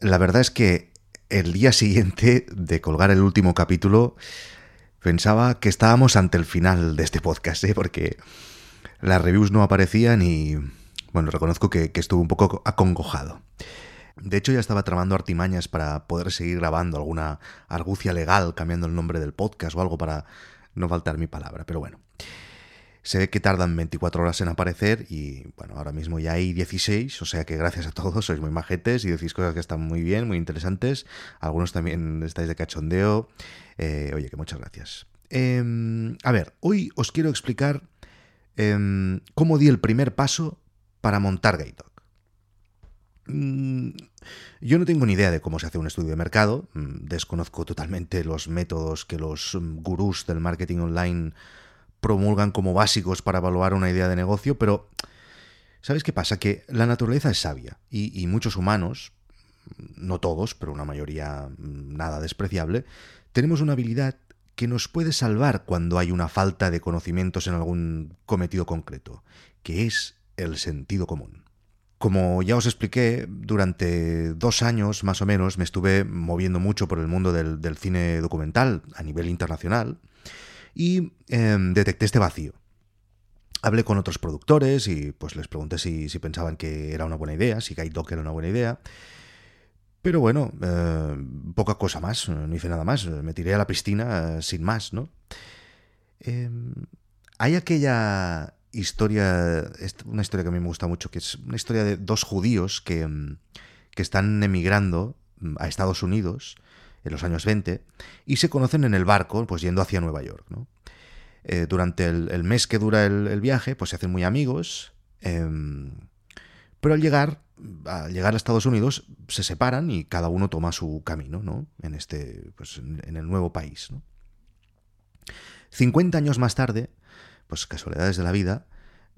La verdad es que el día siguiente de colgar el último capítulo pensaba que estábamos ante el final de este podcast, ¿eh? porque las reviews no aparecían y, bueno, reconozco que, que estuve un poco acongojado. De hecho, ya estaba tramando artimañas para poder seguir grabando alguna argucia legal, cambiando el nombre del podcast o algo para no faltar mi palabra, pero bueno. Se ve que tardan 24 horas en aparecer y bueno, ahora mismo ya hay 16, o sea que gracias a todos, sois muy majetes y decís cosas que están muy bien, muy interesantes. Algunos también estáis de cachondeo. Eh, oye, que muchas gracias. Em, a ver, hoy os quiero explicar em, cómo di el primer paso para montar GateDog. Mm, yo no tengo ni idea de cómo se hace un estudio de mercado, mm, desconozco totalmente los métodos que los mm, gurús del marketing online promulgan como básicos para evaluar una idea de negocio, pero ¿sabes qué pasa? Que la naturaleza es sabia y, muchos humanos, no todos, pero una mayoría nada despreciable, tenemos una habilidad que nos puede salvar cuando hay una falta de conocimientos en algún cometido concreto, que es el sentido común. Como ya os expliqué, durante dos años más o menos me estuve moviendo mucho por el mundo del, cine documental a nivel internacional y em, detecté este vacío. Hablé con otros productores y pues les pregunté si, pensaban que era una buena idea, si Guide Dog era una buena idea. Pero bueno, eh, poca cosa más, no hice nada más, me tiré a la piscina eh, sin más, ¿no? Em, hay aquella historia, una historia que a mí me gusta mucho, que es una historia de dos judíos que, mm, que están emigrando a Estados Unidos en los años 20 y se conocen en el barco, pues yendo hacia Nueva York. Eh, durante el, mes que dura el, viaje, pues se hacen muy amigos, em, pero al llegar, al llegar a Estados Unidos se separan y cada uno toma su camino ¿no? en, este, pues en, el nuevo país. ¿no? 50 años más tarde, pues casualidades de la vida,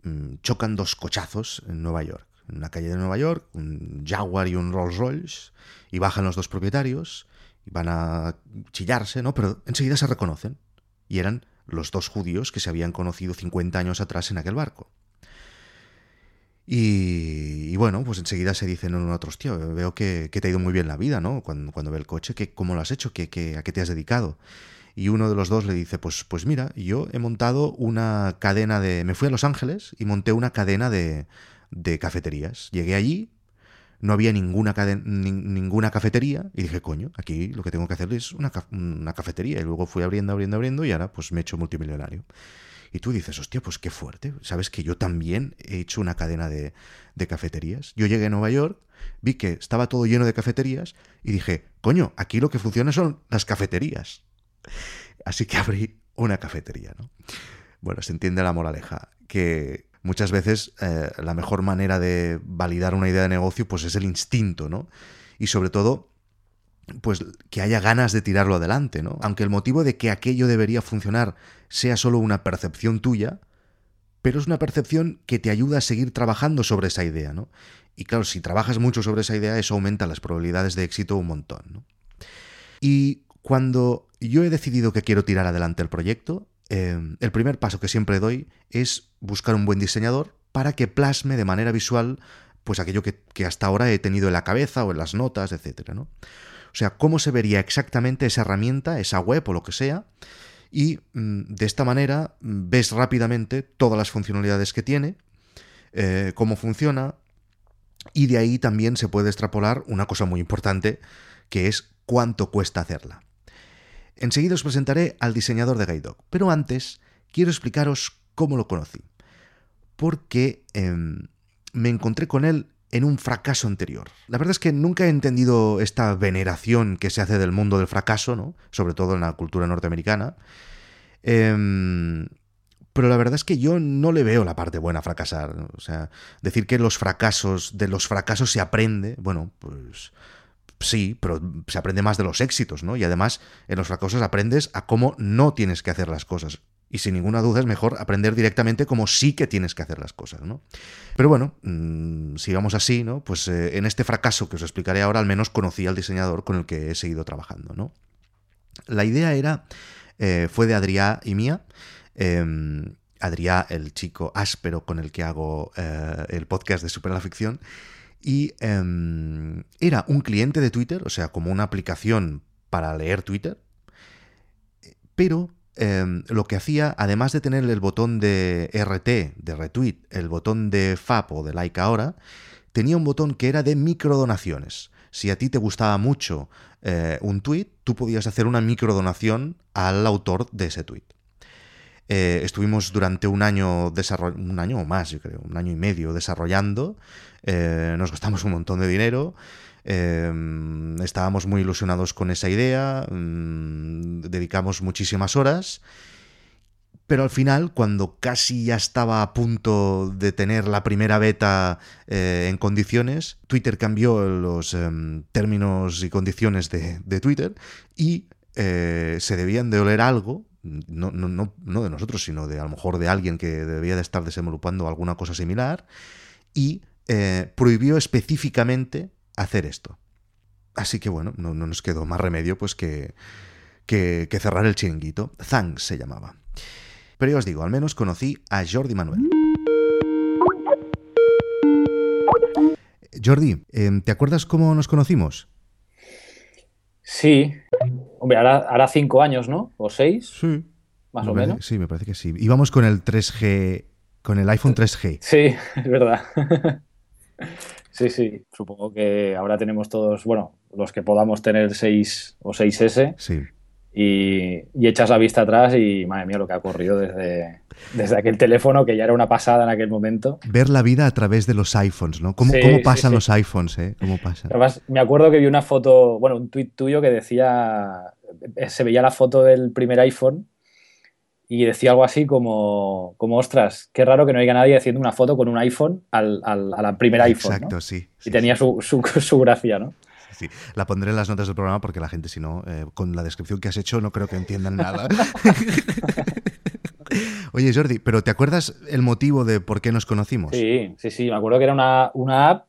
mm, chocan dos cochazos en Nueva York. En una calle de Nueva York, un Jaguar y un Rolls Royce, y bajan los dos propietarios, van a chillarse, ¿no? Pero enseguida se reconocen. Y eran los dos judíos que se habían conocido 50 años atrás en aquel barco. Y, bueno, pues enseguida se dicen a otro, tío, veo que, te ha ido muy bien la vida, ¿no? Cuando, cuando ve el coche, que, ¿cómo lo has hecho? ¿Qué, a qué te has dedicado? y uno de los dos le dice, pues, pues mira, yo he montado una cadena de... Me fui a Los Ángeles y monté una cadena de, de cafeterías. Llegué allí, no había ninguna, ninguna cafetería y dije, coño, aquí lo que tengo que hacer es una, una, cafetería. Y luego fui abriendo, abriendo, abriendo y ahora pues me he hecho multimillonario. Y tú dices, hostia, pues qué fuerte. Sabes que yo también he hecho una cadena de, de cafeterías. Yo llegué a Nueva York, vi que estaba todo lleno de cafeterías y dije, coño, aquí lo que funciona son las cafeterías. Así que abrí una cafetería, ¿no? Bueno, se entiende la moraleja, que muchas veces eh, la mejor manera de validar una idea de negocio pues es el instinto, ¿no? Y sobre todo, pues que haya ganas de tirarlo adelante, ¿no? Aunque el motivo de que aquello debería funcionar sea solo una percepción tuya, pero es una percepción que te ayuda a seguir trabajando sobre esa idea, ¿no? Y claro, si trabajas mucho sobre esa idea, eso aumenta las probabilidades de éxito un montón, ¿no? Y cuando yo he decidido que quiero tirar adelante el proyecto, eh, el primer paso que siempre doy es buscar un buen diseñador para que plasme de manera visual pues aquello que, hasta ahora he tenido en la cabeza o en las notas, etc. O sea, cómo se vería exactamente esa herramienta, esa web o lo que sea, y mm, de esta manera mm, ves rápidamente todas las funcionalidades que tiene, eh, cómo funciona, y de ahí también se puede extrapolar una cosa muy importante, que es cuánto cuesta hacerla. Enseguida os presentaré al diseñador de Guide pero antes quiero explicaros cómo lo conocí. Porque em, me encontré con él en un fracaso anterior. La verdad es que nunca he entendido esta veneración que se hace del mundo del fracaso, ¿no? sobre todo en la cultura norteamericana. Em, pero la verdad es que yo no le veo la parte buena a fracasar. O sea, decir que los fracasos, de los fracasos se aprende, bueno, pues sí, pero se aprende más de los éxitos, ¿no? Y además en los fracasos aprendes a cómo no tienes que hacer las cosas. Y sin ninguna duda es mejor aprender directamente cómo sí que tienes que hacer las cosas, ¿no? Pero bueno, mm, sigamos así, ¿no? Pues eh, en este fracaso que os explicaré ahora, al menos conocí al diseñador con el que he seguido trabajando, ¿no? La idea era, eh, fue de Adrià y mía. Em, Adrià, el chico áspero con el que hago eh, el podcast de Super la Ficción, Y em, era un cliente de Twitter, o sea, como una aplicación para leer Twitter, pero em, lo que hacía, además de tener el botón de RT, de retweet, el botón de FAP o de like ahora, tenía un botón que era de microdonaciones. Si a ti te gustaba mucho eh, un tweet, tú podías hacer una microdonación al autor de ese tweet. Eh, estuvimos durante un año, un año o más, yo creo, un año y medio desarrollando. Eh, nos gastamos un montón de dinero. estábamos muy ilusionados con esa idea. Mm, dedicamos muchísimas horas. Pero al final, cuando casi ya estaba a punto de tener la primera beta eh, en condiciones, Twitter cambió los em, términos y condiciones de, Twitter y eh, se debían de oler algo, no, no, de nosotros, sino de a lo mejor de alguien que debía de estar desenvolupando alguna cosa similar, y eh, prohibió específicamente hacer esto. Así que bueno, no, nos quedó más remedio pues que, que, que cerrar el chiringuito. Thanks se llamaba. Pero yo os digo, al menos conocí a Jordi Manuel. Jordi, em, ¿te acuerdas cómo nos conocimos? Sí. Hombre, hará, cinco años, ¿no? ¿O seis? Sí. Más o menos. Sí, me parece que sí. Íbamos con el 3G, con el iPhone 3G. Sí, es verdad. sí, sí. Supongo que ahora tenemos todos, bueno, los que podamos tener 6 o 6S. Sí y, echas la vista atrás y madre mía lo que ha ocurrido desde, desde aquel teléfono que ya era una pasada en aquel momento. Ver la vida a través de los iPhones, ¿no? ¿Cómo, pasan los iPhones, eh? ¿Cómo pasan? Además, me acuerdo que vi una foto, bueno, un tuit tuyo que decía, se veía la foto del primer iPhone y decía algo así como, como ostras, qué raro que no haya nadie haciendo una foto con un iPhone al, al, primer iPhone. Exacto, sí, Y tenía su, su, su gracia, ¿no? La pondré en las notas del programa porque la gente, si no, eh, con la descripción que has hecho, no creo que entiendan nada. Oye, Jordi, ¿pero te acuerdas el motivo de por qué nos conocimos? Sí, sí, sí. Me acuerdo que era una, una app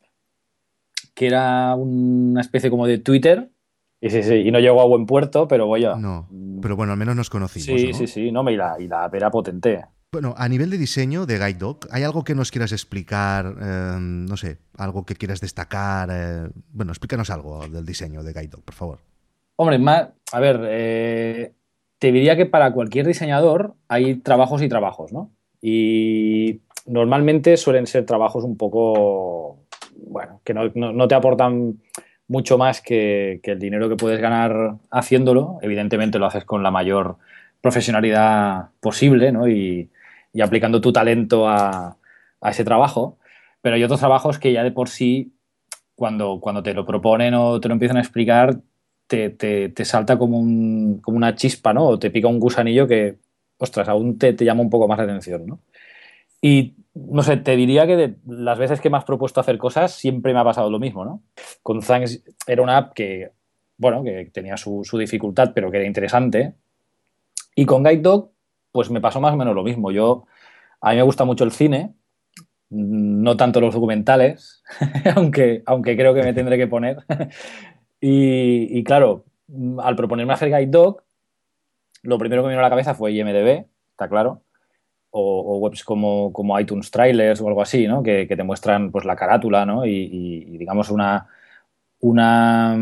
que era una especie como de Twitter. Y, sí, sí, y no llegó a buen puerto, pero voy a. No, pero bueno, al menos nos conocimos. Sí, sí, sí. No, y, la, y la app era potente. Bueno, a nivel de diseño de Guide Dog, ¿hay algo que nos quieras explicar? Em, no sé, algo que quieras destacar. Eh, bueno, explícanos algo del diseño de Guide Dog, por favor. Hombre, más, a ver, eh, te diría que para cualquier diseñador hay trabajos y trabajos, ¿no? Y normalmente suelen ser trabajos un poco, bueno, que no, te aportan mucho más que, que, el dinero que puedes ganar haciéndolo. Evidentemente lo haces con la mayor profesionalidad posible, ¿no? Y, y aplicando tu talento a, ese trabajo. Pero hay otros trabajos que ya de por sí, cuando, cuando te lo proponen o te lo empiezan a explicar, te, te, salta como, un, como, una chispa, ¿no? O te pica un gusanillo que, ostras, aún te, te, llama un poco más la atención, ¿no? Y, no sé, te diría que de las veces que me has propuesto hacer cosas, siempre me ha pasado lo mismo, ¿no? Con Thanks era una app que, bueno, que tenía su, su dificultad, pero que era interesante. Y con Guide Dog pues me pasó más o menos lo mismo. Yo, a mí me gusta mucho el cine, no tanto los documentales, aunque, aunque creo que me tendré que poner. y, claro, al proponerme hacer Guide Dog, lo primero que me vino a la cabeza fue IMDB, está claro, o, webs como, como, iTunes Trailers o algo así, ¿no? Que, te muestran pues, la carátula ¿no? y, y digamos una, una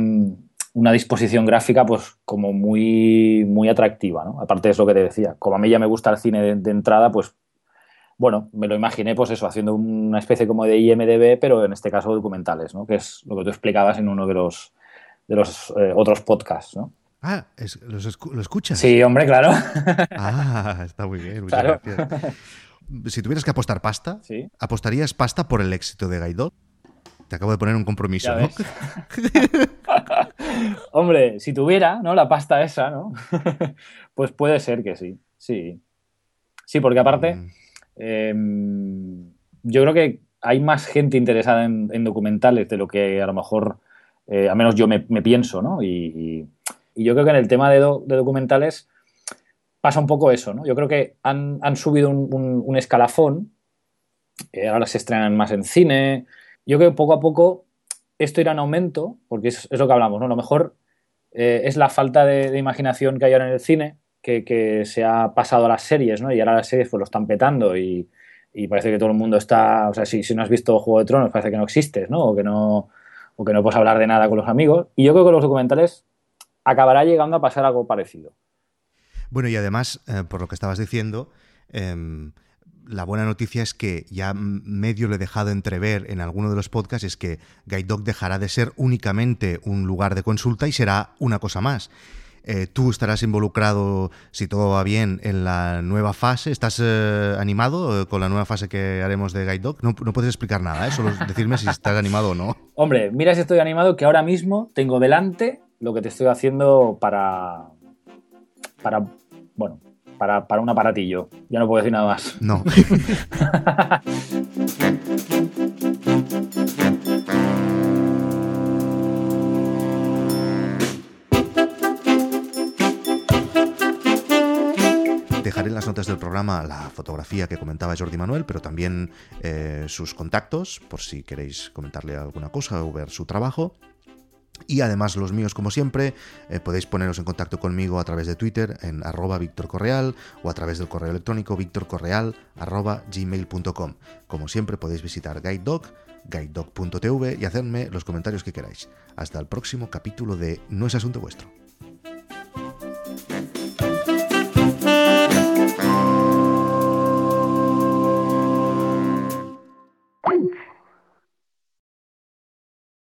una disposición gráfica pues como muy, muy atractiva, ¿no? Aparte es lo que te decía, como a mí ya me gusta el cine de, entrada, pues bueno, me lo imaginé pues eso, haciendo una especie como de IMDB, pero en este caso documentales, ¿no? Que es lo que tú explicabas en uno de los, de los eh, otros podcasts, ¿no? Ah, ¿lo escuchas? Sí, hombre, claro. Ah, está muy bien, muchas gracias. Si tuvieras que apostar pasta, ¿apostarías pasta por el éxito de Gaidot? Te acabo de poner un compromiso, ¿no? Hombre, si tuviera, ¿no? La pasta esa, ¿no? pues puede ser que sí, sí. Sí, porque aparte, mm. em, yo creo que hay más gente interesada en, documentales de lo que a lo mejor, eh, al menos yo me, pienso, ¿no? Y, yo creo que en el tema de, documentales pasa un poco eso, ¿no? Yo creo que han, subido un, escalafón, eh, ahora se estrenan más en cine, yo creo que poco a poco esto irá en aumento, porque es, lo que hablamos, ¿no? Lo mejor eh, es la falta de, imaginación que hay ahora en el cine, que, se ha pasado a las series, ¿no? Y ahora las series pues lo están petando y, parece que todo el mundo está, o sea, si, si no has visto Juego de Tronos parece que no existes, ¿no? O que no, o que no puedes hablar de nada con los amigos. Y yo creo que los documentales acabará llegando a pasar algo parecido. Bueno, y además, eh, por lo que estabas diciendo, em, la buena noticia es que ya medio lo he dejado entrever en alguno de los podcasts, es que Guide Dog dejará de ser únicamente un lugar de consulta y será una cosa más. Eh, tú estarás involucrado, si todo va bien, en la nueva fase. ¿Estás eh, animado eh, con la nueva fase que haremos de Guide Dog? No, no puedes explicar nada, solo decirme si estás animado o no. Hombre, mira si estoy animado, que ahora mismo tengo delante lo que te estoy haciendo para. para. bueno, para, para un aparatillo. Ya no puedo decir nada más. No. Dejaré en las notas del programa la fotografía que comentaba Jordi Manuel, pero también eh, sus contactos, por si queréis comentarle alguna cosa o ver su trabajo. Y además los míos, como siempre, eh, podéis poneros en contacto conmigo a través de Twitter en arroba Correal o a través del correo electrónico victorcorreal arroba gmail.com. Como siempre podéis visitar GuideDog, guidedog.tv y hacerme los comentarios que queráis. Hasta el próximo capítulo de No es asunto vuestro.